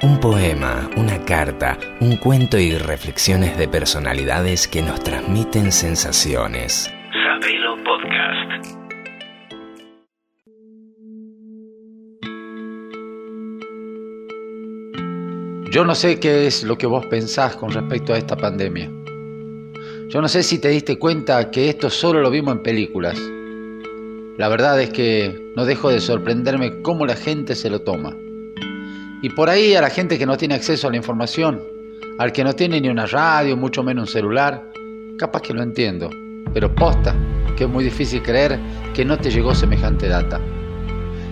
Un poema, una carta, un cuento y reflexiones de personalidades que nos transmiten sensaciones. Sabelo Podcast. Yo no sé qué es lo que vos pensás con respecto a esta pandemia. Yo no sé si te diste cuenta que esto solo lo vimos en películas. La verdad es que no dejo de sorprenderme cómo la gente se lo toma. Y por ahí a la gente que no tiene acceso a la información, al que no tiene ni una radio, mucho menos un celular, capaz que lo entiendo, pero posta que es muy difícil creer que no te llegó semejante data.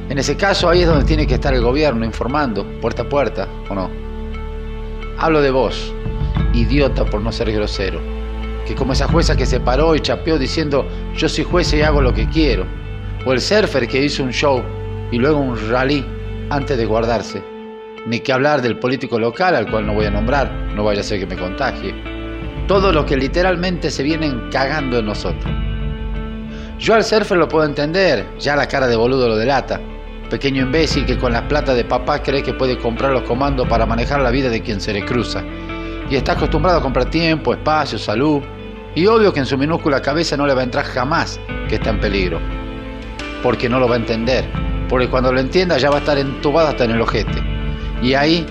En ese caso ahí es donde tiene que estar el gobierno informando, puerta a puerta, ¿o no? Hablo de vos, idiota por no ser grosero, que como esa jueza que se paró y chapeó diciendo yo soy juez y hago lo que quiero, o el surfer que hizo un show y luego un rally antes de guardarse ni que hablar del político local al cual no voy a nombrar, no vaya a ser que me contagie. Todo lo que literalmente se vienen cagando en nosotros. Yo al surfer lo puedo entender, ya la cara de boludo lo delata. Pequeño imbécil que con la plata de papá cree que puede comprar los comandos para manejar la vida de quien se le cruza. Y está acostumbrado a comprar tiempo, espacio, salud. Y obvio que en su minúscula cabeza no le va a entrar jamás que está en peligro. Porque no lo va a entender. Porque cuando lo entienda ya va a estar entubado hasta en el ojete. Y ahí,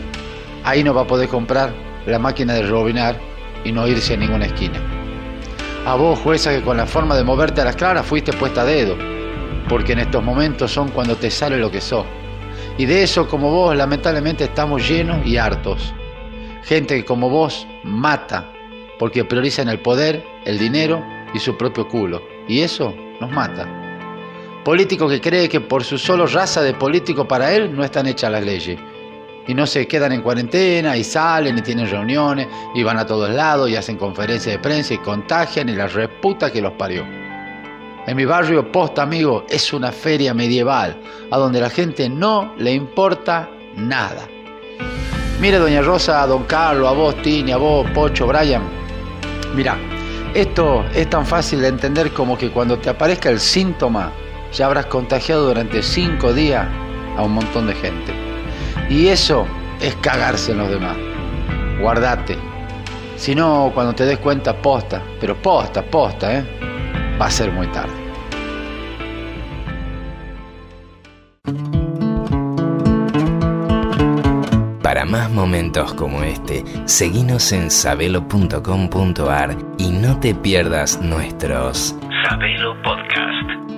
ahí no va a poder comprar la máquina de robinar y no irse a ninguna esquina. A vos, jueza, que con la forma de moverte a las claras fuiste puesta a dedo, porque en estos momentos son cuando te sale lo que sos. Y de eso, como vos, lamentablemente estamos llenos y hartos. Gente que como vos mata, porque priorizan el poder, el dinero y su propio culo. Y eso nos mata. Político que cree que por su solo raza de político para él no están hechas las leyes y no se quedan en cuarentena y salen y tienen reuniones y van a todos lados y hacen conferencias de prensa y contagian y la reputa que los parió. En mi barrio, posta amigo, es una feria medieval a donde la gente no le importa nada. Mire, doña Rosa, a don Carlos, a vos, Tini, a vos, Pocho, Brian. Mira, esto es tan fácil de entender como que cuando te aparezca el síntoma, ya habrás contagiado durante cinco días a un montón de gente. Y eso es cagarse en los demás. Guardate. Si no, cuando te des cuenta, posta, pero posta, posta, ¿eh? Va a ser muy tarde. Para más momentos como este, seguinos en sabelo.com.ar y no te pierdas nuestros Sabelo Podcast.